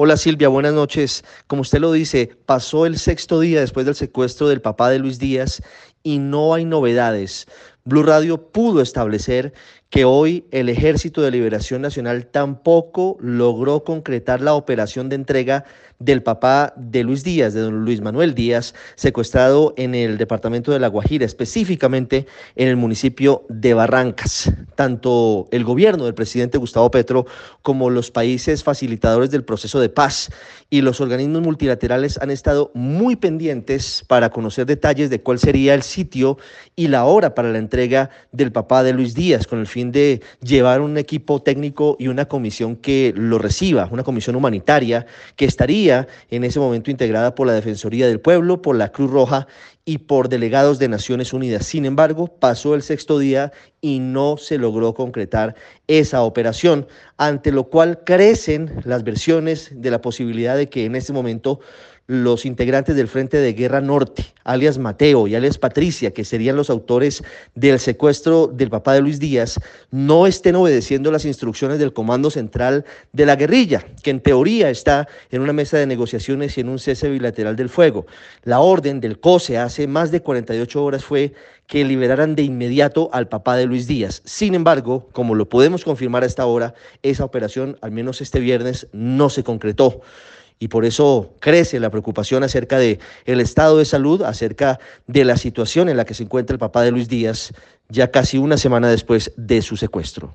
Hola Silvia, buenas noches. Como usted lo dice, pasó el sexto día después del secuestro del papá de Luis Díaz y no hay novedades. Blue Radio pudo establecer que hoy el Ejército de Liberación Nacional tampoco logró concretar la operación de entrega del papá de Luis Díaz, de don Luis Manuel Díaz, secuestrado en el departamento de La Guajira, específicamente en el municipio de Barrancas. Tanto el gobierno del presidente Gustavo Petro como los países facilitadores del proceso de paz y los organismos multilaterales han estado muy pendientes para conocer detalles de cuál sería el sitio y la hora para la entrega del papá de Luis Díaz, con el fin de llevar un equipo técnico y una comisión que lo reciba, una comisión humanitaria que estaría en ese momento integrada por la Defensoría del Pueblo, por la Cruz Roja y por delegados de Naciones Unidas. Sin embargo, pasó el sexto día y no se logró concretar esa operación, ante lo cual crecen las versiones de la posibilidad de que en este momento los integrantes del Frente de Guerra Norte, alias Mateo y alias Patricia, que serían los autores del secuestro del papá de Luis Díaz, no estén obedeciendo las instrucciones del Comando Central de la guerrilla, que en teoría está en una mesa de negociaciones y en un cese bilateral del fuego. La orden del COSE hace más de 48 horas fue que liberaran de inmediato al papá de Luis Díaz. Sin embargo, como lo podemos confirmar a esta hora, esa operación, al menos este viernes, no se concretó y por eso crece la preocupación acerca de el estado de salud, acerca de la situación en la que se encuentra el papá de Luis Díaz ya casi una semana después de su secuestro.